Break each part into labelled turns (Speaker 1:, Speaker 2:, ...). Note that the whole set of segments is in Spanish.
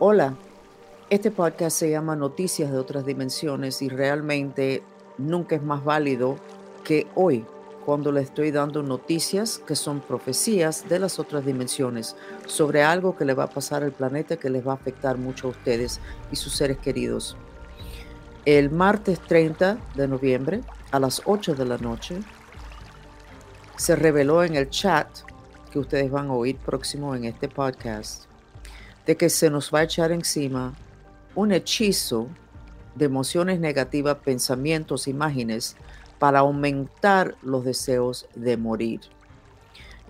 Speaker 1: Hola, este podcast se llama Noticias de otras dimensiones y realmente nunca es más válido que hoy, cuando le estoy dando noticias que son profecías de las otras dimensiones sobre algo que le va a pasar al planeta que les va a afectar mucho a ustedes y sus seres queridos. El martes 30 de noviembre a las 8 de la noche se reveló en el chat que ustedes van a oír próximo en este podcast de que se nos va a echar encima un hechizo de emociones negativas, pensamientos, imágenes, para aumentar los deseos de morir.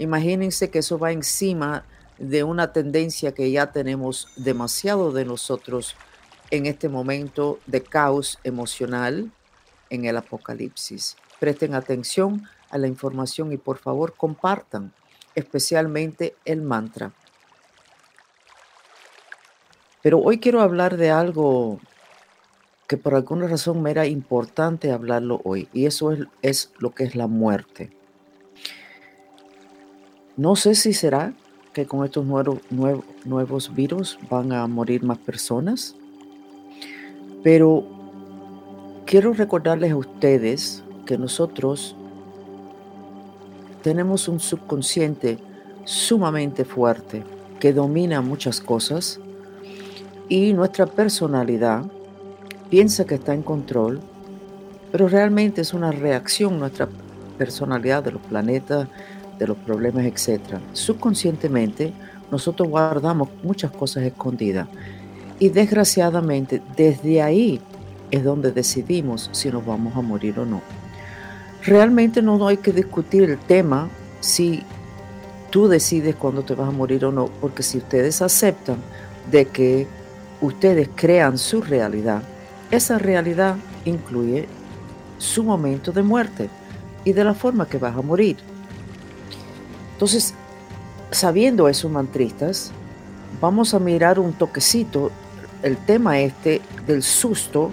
Speaker 1: Imagínense que eso va encima de una tendencia que ya tenemos demasiado de nosotros en este momento de caos emocional en el apocalipsis. Presten atención a la información y por favor compartan, especialmente el mantra. Pero hoy quiero hablar de algo que por alguna razón me era importante hablarlo hoy, y eso es, lo que es la muerte. No sé si será que con estos nuevos, nuevos virus van a morir más personas, pero quiero recordarles a ustedes que nosotros tenemos un subconsciente sumamente fuerte que domina muchas cosas y nuestra personalidad piensa que está en control, pero realmente es una reacción nuestra personalidad de los planetas, de los problemas, etc. Subconscientemente nosotros guardamos muchas cosas escondidas y desgraciadamente desde ahí es donde decidimos si nos vamos a morir o no. Realmente no hay que discutir el tema si tú decides cuándo te vas a morir o no, porque si ustedes aceptan de que ustedes crean su realidad, esa realidad incluye su momento de muerte y de la forma que vas a morir. Entonces, sabiendo eso, mantristas, vamos a mirar un toquecito el tema este del susto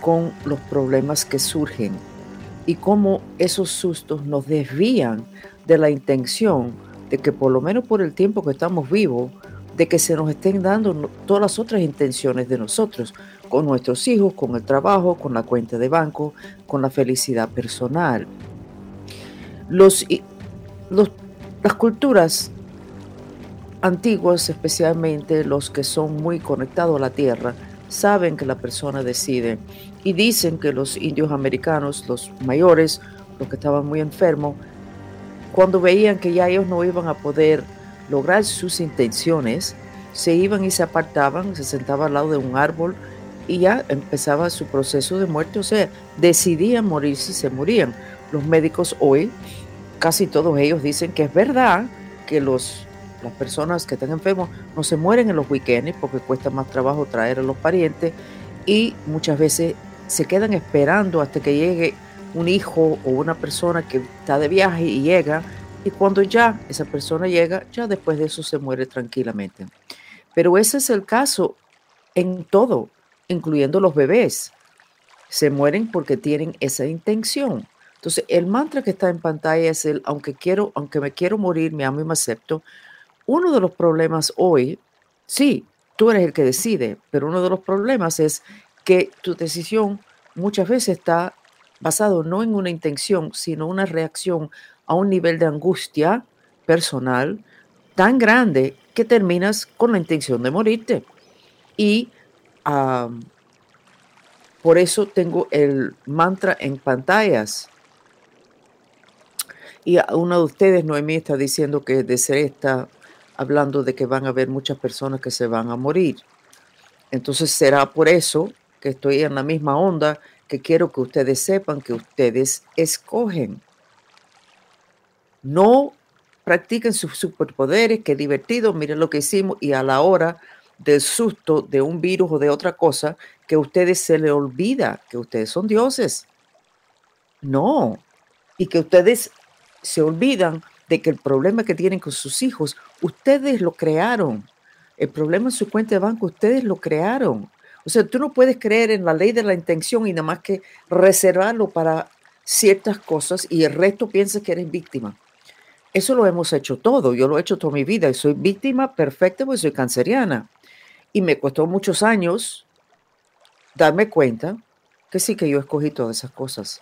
Speaker 1: con los problemas que surgen y cómo esos sustos nos desvían de la intención de que por lo menos por el tiempo que estamos vivos, de que se nos estén dando todas las otras intenciones de nosotros, con nuestros hijos, con el trabajo, con la cuenta de banco, con la felicidad personal. Los, las culturas antiguas, especialmente los que son muy conectados a la tierra, saben que la persona decide y dicen que los indios americanos, los mayores, los que estaban muy enfermos, cuando veían que ya ellos no iban a poder lograr sus intenciones, se iban y se apartaban, se sentaban al lado de un árbol y ya empezaba su proceso de muerte, o sea, decidían morirse y se morían. Los médicos hoy, casi todos ellos dicen que es verdad que los, las personas que están enfermos no se mueren en los weekends porque cuesta más trabajo traer a los parientes y muchas veces se quedan esperando hasta que llegue un hijo o una persona que está de viaje y llega y cuando ya esa persona llega, ya después de eso se muere tranquilamente. Pero ese es el caso en todo, incluyendo los bebés. Se mueren porque tienen esa intención. Entonces, el mantra que está en pantalla es el, aunque quiero, aunque me quiero morir, me amo y me acepto. Uno de los problemas hoy, sí, tú eres el que decide, pero uno de los problemas es que tu decisión muchas veces está basado no en una intención, sino una reacción a un nivel de angustia personal tan grande que terminas con la intención de morirte. Y por eso tengo el mantra en pantallas. Y uno de ustedes, Noemí, está diciendo que de ser está hablando de que van a haber muchas personas que se van a morir. Entonces será por eso que estoy en la misma onda que quiero que ustedes sepan que ustedes escogen. No practiquen sus superpoderes, qué divertido, miren lo que hicimos y a la hora del susto de un virus o de otra cosa, que a ustedes se les olvida que ustedes son dioses. No, y que ustedes se olvidan de que el problema que tienen con sus hijos, ustedes lo crearon. El problema en su cuenta de banco, ustedes lo crearon. O sea, tú no puedes creer en la ley de la intención y nada más que reservarlo para ciertas cosas y el resto piensa que eres víctima. Eso lo hemos hecho todo. Yo lo he hecho toda mi vida y soy víctima perfecta porque soy canceriana. Y me costó muchos años darme cuenta que sí que yo escogí todas esas cosas.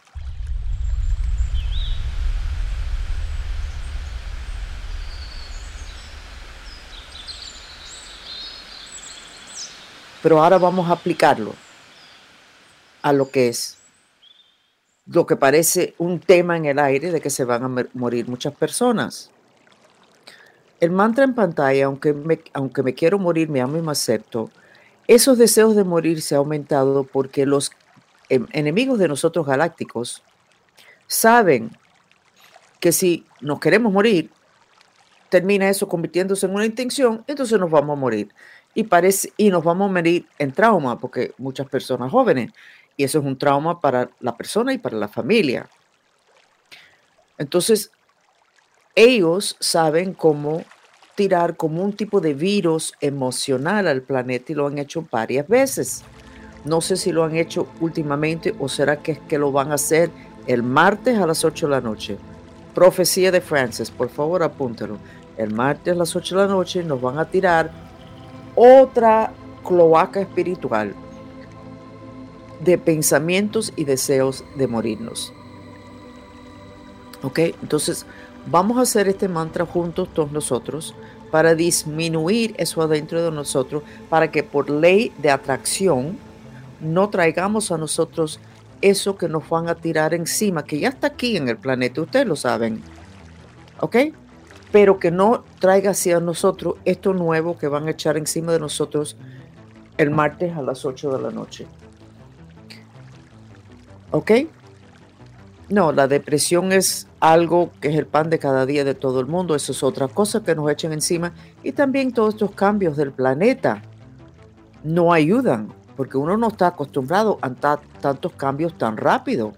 Speaker 1: Pero ahora vamos a aplicarlo a lo que es lo que parece un tema en el aire de que se van a morir muchas personas. El mantra en pantalla, aunque me, aunque me quiero morir, me amo y me acepto, esos deseos de morir se han aumentado porque los em, enemigos de nosotros galácticos saben que si nos queremos morir, termina eso convirtiéndose en una intención, entonces nos vamos a morir. Y, parece, y nos vamos a morir en trauma, porque muchas personas jóvenes y eso es un trauma para la persona y para la familia. Entonces, ellos saben cómo tirar como un tipo de virus emocional al planeta y lo han hecho varias veces. No sé si lo han hecho últimamente o será que es que lo van a hacer el martes a las 8 de la noche. Profecía de Francis, por favor apúntalo. El martes a las 8 de la noche nos van a tirar otra cloaca espiritual de pensamientos y deseos de morirnos. ¿Ok? Entonces, vamos a hacer este mantra juntos todos nosotros para disminuir eso adentro de nosotros, para que por ley de atracción no traigamos a nosotros eso que nos van a tirar encima, que ya está aquí en el planeta, ustedes lo saben. ¿Ok? Pero que no traiga hacia nosotros esto nuevo que van a echar encima de nosotros el martes a las 8 de la noche. ¿Ok? No, la depresión es algo que es el pan de cada día de todo el mundo. Eso es otra cosa que nos echen encima. Y también todos estos cambios del planeta no ayudan, porque uno no está acostumbrado a tantos cambios tan rápido.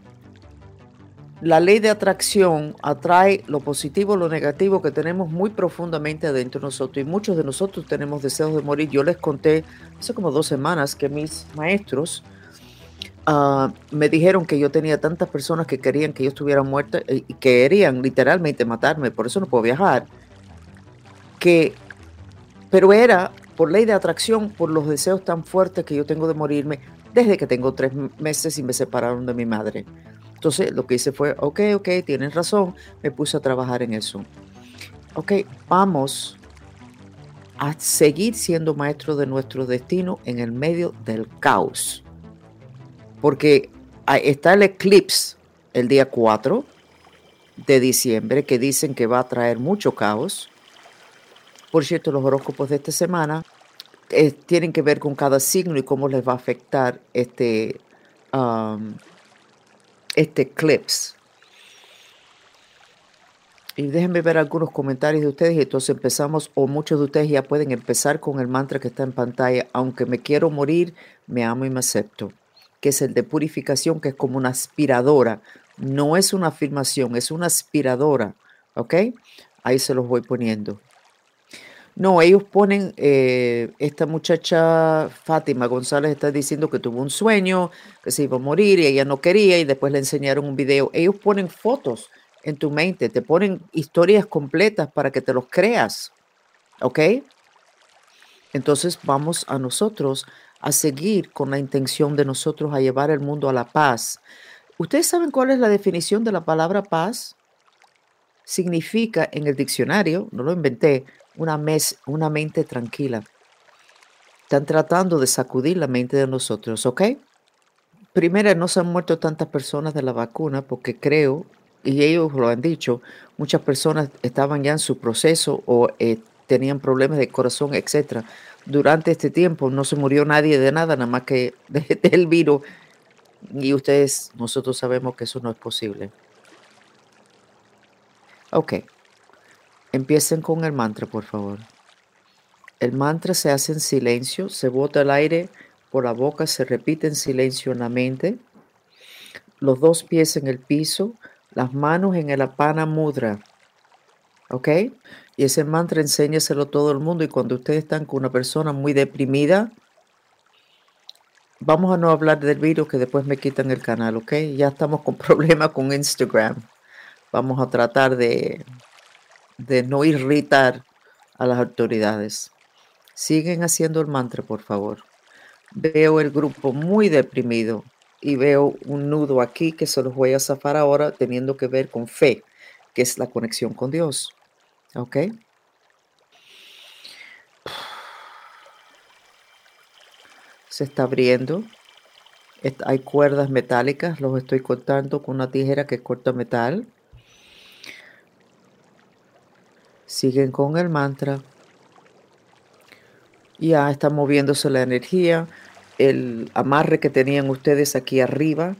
Speaker 1: La ley de atracción atrae lo positivo, lo negativo que tenemos muy profundamente adentro de nosotros. Y muchos de nosotros tenemos deseos de morir. Yo les conté hace como dos semanas que mis maestros, Ah, me dijeron que yo tenía tantas personas que querían que yo estuviera muerta y querían literalmente matarme, por eso no puedo viajar. Que, pero era por ley de atracción, por los deseos tan fuertes que yo tengo de morirme desde que tengo tres meses y me separaron de mi madre. Entonces lo que hice fue, ok, ok, tienes razón, me puse a trabajar en eso. Ok, vamos a seguir siendo maestros de nuestro destino en el medio del caos porque está el eclipse el día 4 de diciembre que dicen que va a traer mucho caos. Por cierto, los horóscopos de esta semana eh, tienen que ver con cada signo y cómo les va a afectar este, um, este eclipse. Y déjenme ver algunos comentarios de ustedes y entonces empezamos, o muchos de ustedes ya pueden empezar con el mantra que está en pantalla, aunque me quiero morir, me amo y me acepto que es el de purificación, que es como una aspiradora. No es una afirmación, es una aspiradora. ¿Ok? Ahí se los voy poniendo. No, ellos ponen, eh, esta muchacha Fátima González está diciendo que tuvo un sueño, que se iba a morir y ella no quería y después le enseñaron un video. Ellos ponen fotos en tu mente, te ponen historias completas para que te los creas. ¿Ok? Entonces vamos a nosotros a seguir con la intención de nosotros a llevar el mundo a la paz. ¿Ustedes saben cuál es la definición de la palabra paz? Significa en el diccionario, no lo inventé, una, mes, una mente tranquila. Están tratando de sacudir la mente de nosotros, ¿ok? Primero, no se han muerto tantas personas de la vacuna porque creo, y ellos lo han dicho, muchas personas estaban ya en su proceso o eh, tenían problemas de corazón, etcétera durante este tiempo no se murió nadie de nada, nada más que del virus. Y ustedes, nosotros sabemos que eso no es posible. Ok. Empiecen con el mantra, por favor. El mantra se hace en silencio, se bota el aire por la boca, se repite en silencio en la mente. Los dos pies en el piso, las manos en el apana mudra. ¿Ok? Y ese mantra enséñaselo a todo el mundo. Y cuando ustedes están con una persona muy deprimida, vamos a no hablar del virus que después me quitan el canal, ¿ok? Ya estamos con problemas con Instagram. Vamos a tratar de, de no irritar a las autoridades. Siguen haciendo el mantra, por favor. Veo el grupo muy deprimido y veo un nudo aquí que se los voy a zafar ahora teniendo que ver con fe, que es la conexión con Dios. ¿Ok? Se está abriendo. Hay cuerdas metálicas, los estoy cortando con una tijera que corta metal. Siguen con el mantra. Ya está moviéndose la energía. El amarre que tenían ustedes aquí arriba,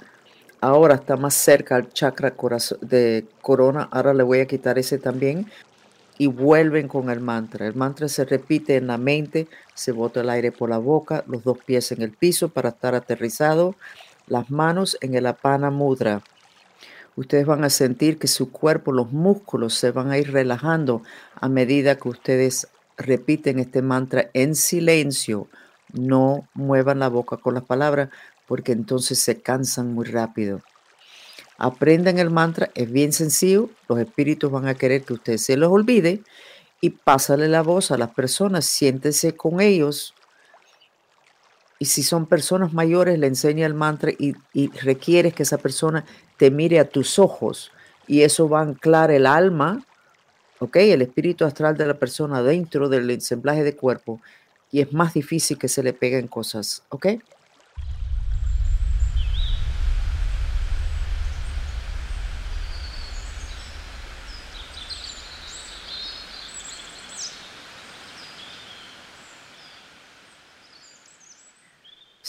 Speaker 1: ahora está más cerca al chakra de corona. Ahora le voy a quitar ese también. Y vuelven con el mantra. El mantra se repite en la mente, se bota el aire por la boca, los dos pies en el piso para estar aterrizado, las manos en el apana mudra. Ustedes van a sentir que su cuerpo, los músculos se van a ir relajando a medida que ustedes repiten este mantra en silencio. No muevan la boca con las palabras porque entonces se cansan muy rápido. Aprendan el mantra, es bien sencillo, los espíritus van a querer que usted se los olvide y pásale la voz a las personas, siéntese con ellos. Y si son personas mayores, le enseña el mantra y, y requieres que esa persona te mire a tus ojos y eso va a anclar el alma, ¿ok? El espíritu astral de la persona dentro del ensamblaje de cuerpo y es más difícil que se le peguen cosas, ¿ok?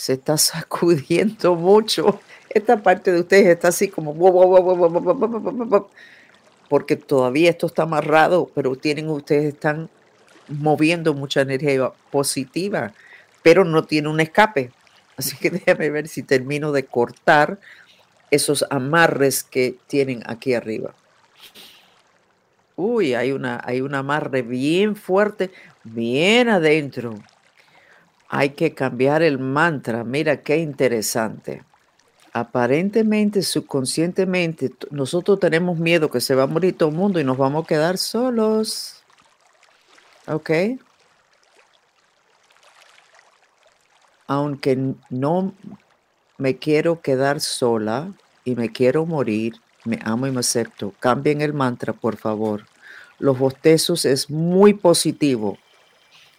Speaker 1: Se está sacudiendo mucho. Esta parte de ustedes está así como porque todavía esto está amarrado, pero tienen ustedes están moviendo mucha energía positiva, pero no tiene un escape. Así que déjame ver si termino de cortar esos amarres que tienen aquí arriba. Uy, hay una hay un amarre bien fuerte, bien adentro. Hay que cambiar el mantra. Mira qué interesante. Aparentemente, subconscientemente, nosotros tenemos miedo que se va a morir todo el mundo y nos vamos a quedar solos. ¿Ok? Aunque no me quiero quedar sola y me quiero morir, me amo y me acepto. Cambien el mantra, por favor. Los bostezos es muy positivo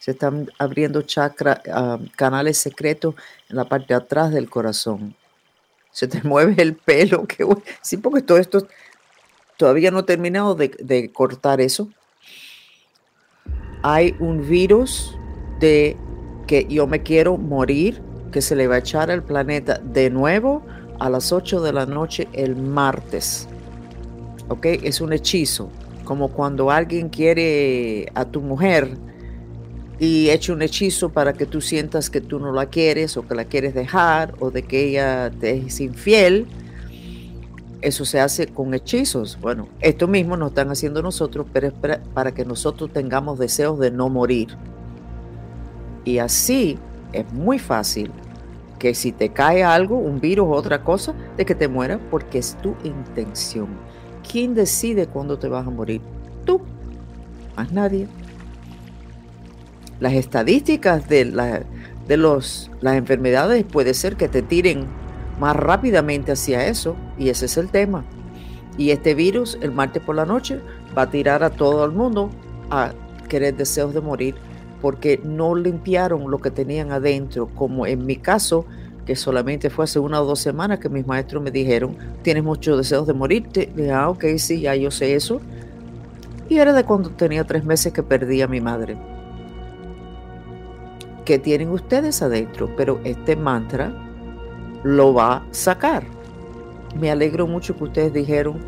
Speaker 1: se están abriendo chakra, ah, canales secretos en la parte de atrás del corazón. Se te mueve el pelo, sí, porque todo esto todavía no he terminado de, de cortar eso. Hay un virus de que yo me quiero morir, que se le va a echar al planeta de nuevo a las 8 de la noche el martes. ¿Ok? Es un hechizo, como cuando alguien quiere a tu mujer y eche un hechizo para que tú sientas que tú no la quieres o que la quieres dejar o de que ella te es infiel. Eso se hace con hechizos. Bueno, esto mismo nos están haciendo nosotros, pero es para que nosotros tengamos deseos de no morir. Y así es muy fácil que si te cae algo, un virus o otra cosa, de que te mueras porque es tu intención. ¿Quién decide cuándo te vas a morir? Tú, más nadie las estadísticas de, de los, las enfermedades puede ser que te tiren más rápidamente hacia eso y ese es el tema. Y este virus el martes por la noche va a tirar a todo el mundo a querer deseos de morir porque no limpiaron lo que tenían adentro, como en mi caso, que solamente fue hace una o dos semanas que mis maestros me dijeron, tienes muchos deseos de morirte. dije, ah, ok, sí, ya yo sé eso. Y era de cuando tenía tres meses que perdí a mi madre que tienen ustedes adentro, pero este mantra lo va a sacar. Me alegro mucho que ustedes dijeron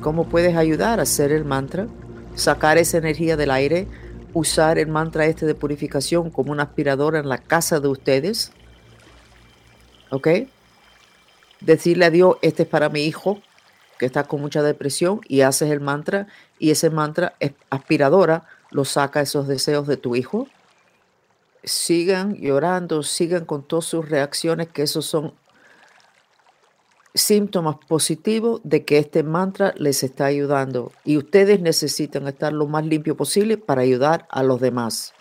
Speaker 1: cómo puedes ayudar a hacer el mantra, sacar esa energía del aire, usar el mantra este de purificación como una aspiradora en la casa de ustedes. ¿Ok? Decirle a Dios, este es para mi hijo que está con mucha depresión y haces el mantra y ese mantra aspiradora, lo saca esos deseos de tu hijo sigan llorando, sigan con todas sus reacciones, que esos son síntomas positivos de que este mantra les está ayudando y ustedes necesitan estar lo más limpio posible para ayudar a los demás.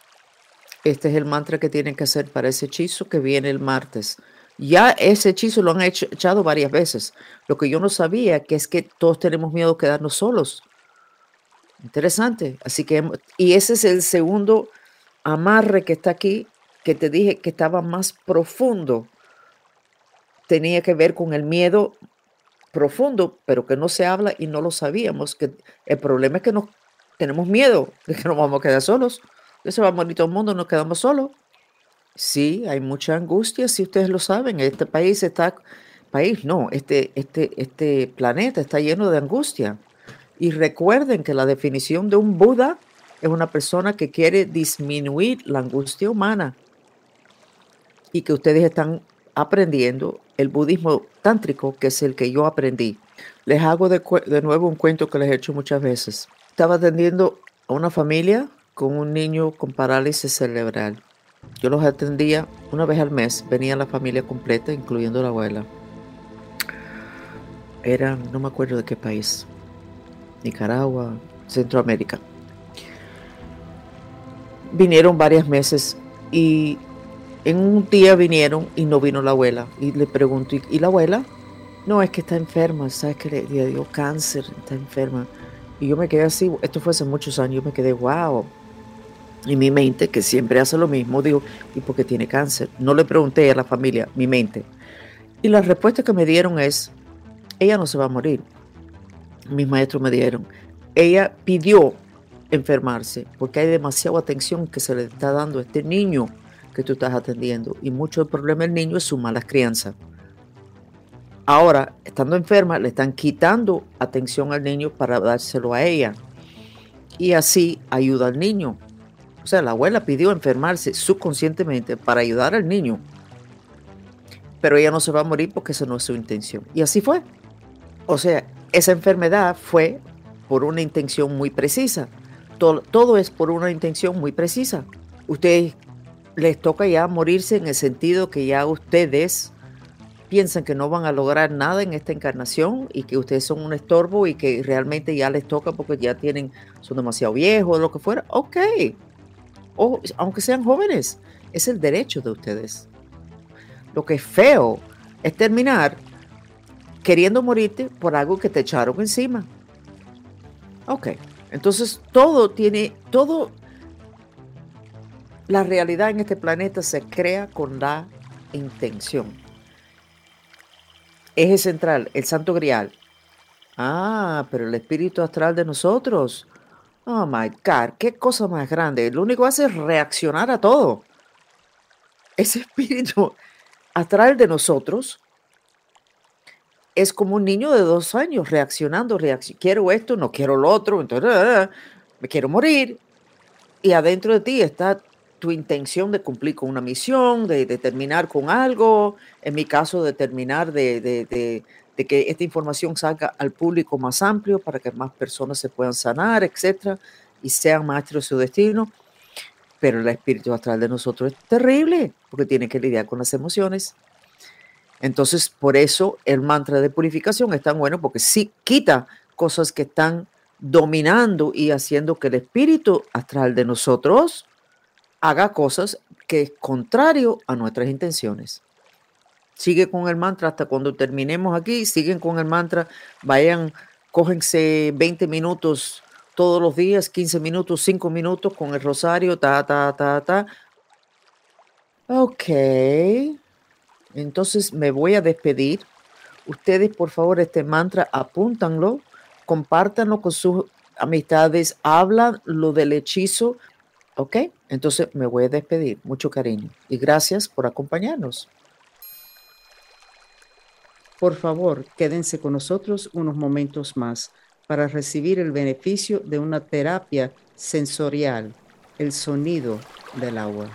Speaker 1: Este es el mantra que tienen que hacer para ese hechizo que viene el martes. Ya ese hechizo lo han echado varias veces. Lo que yo no sabía que es que todos tenemos miedo de quedarnos solos. Interesante. Así que, y ese es el segundo amarre que está aquí, que te dije que estaba más profundo. Tenía que ver con el miedo profundo, pero que no se habla y no lo sabíamos. Que el problema es que nos tenemos miedo de que nos vamos a quedar solos. Que se va a morir todo el mundo, nos quedamos solos. Sí, hay mucha angustia, si ustedes lo saben. Este país está, país no, este, este, este planeta está lleno de angustia. Y recuerden que la definición de un Buda es una persona que quiere disminuir la angustia humana y que ustedes están aprendiendo el budismo tántrico, que es el que yo aprendí. Les hago de, nuevo un cuento que les he hecho muchas veces. Estaba atendiendo a una familia con un niño con parálisis cerebral. Yo los atendía una vez al mes, venía la familia completa, incluyendo la abuela. Era, no me acuerdo de qué país, Nicaragua, Centroamérica. Vinieron varios meses y en un día vinieron y no vino la abuela. Y le pregunto, ¿y la abuela? No, es que está enferma, ¿sabes que le, dio cáncer? Está enferma. Y yo me quedé así, esto fue hace muchos años, yo me quedé, wow. Y mi mente, que siempre hace lo mismo, digo, ¿y por qué tiene cáncer? No le pregunté a la familia, mi mente. Y la respuesta que me dieron es, ella no se va a morir. Mis maestros me dieron, ella pidió enfermarse porque hay demasiada atención que se le está dando a este niño que tú estás atendiendo. Y mucho del problema del niño es su mala crianza. Ahora, estando enferma, le están quitando atención al niño para dárselo a ella. Y así ayuda al niño. O sea, la abuela pidió enfermarse subconscientemente para ayudar al niño. Pero ella no se va a morir porque esa no es su intención. Y así fue. O sea, esa enfermedad fue por una intención muy precisa. Todo, es por una intención muy precisa. Ustedes les toca ya morirse en el sentido que ya ustedes piensan que no van a lograr nada en esta encarnación y que ustedes son un estorbo y que realmente ya les toca porque ya tienen, son demasiado viejos o lo que fuera, ok. O, aunque sean jóvenes, es el derecho de ustedes. Lo que es feo es terminar queriendo morirte por algo que te echaron encima. Ok, entonces todo tiene, todo la realidad en este planeta se crea con la intención. Eje central, el santo grial. Ah, pero el espíritu astral de nosotros. Oh my God, qué cosa más grande. Lo único que hace es reaccionar a todo. Ese espíritu astral de nosotros es como un niño de dos años reaccionando, quiero esto, no quiero lo otro, entonces ah, ah, me quiero morir. Y adentro de ti está tu intención de cumplir con una misión, de, terminar con algo, en mi caso de terminar de, de, que esta información salga al público más amplio para que más personas se puedan sanar, etcétera, y sean maestros de su destino. Pero el espíritu astral de nosotros es terrible porque tiene que lidiar con las emociones. Entonces, por eso el mantra de purificación es tan bueno porque sí quita cosas que están dominando y haciendo que el espíritu astral de nosotros haga cosas que es contrario a nuestras intenciones. Sigue con el mantra hasta cuando terminemos aquí, siguen con el mantra, vayan, cógense 20 minutos todos los días, 15 minutos, 5 minutos con el rosario, ta, ta, ta, ta. Ok, entonces me voy a despedir. Ustedes, por favor, este mantra, apúntanlo, compártanlo con sus amistades, hablan lo del hechizo, ¿Ok? Entonces me voy a despedir. Mucho cariño y gracias por acompañarnos. Por favor, quédense con nosotros unos momentos más para recibir el beneficio de una terapia sensorial, el sonido del agua.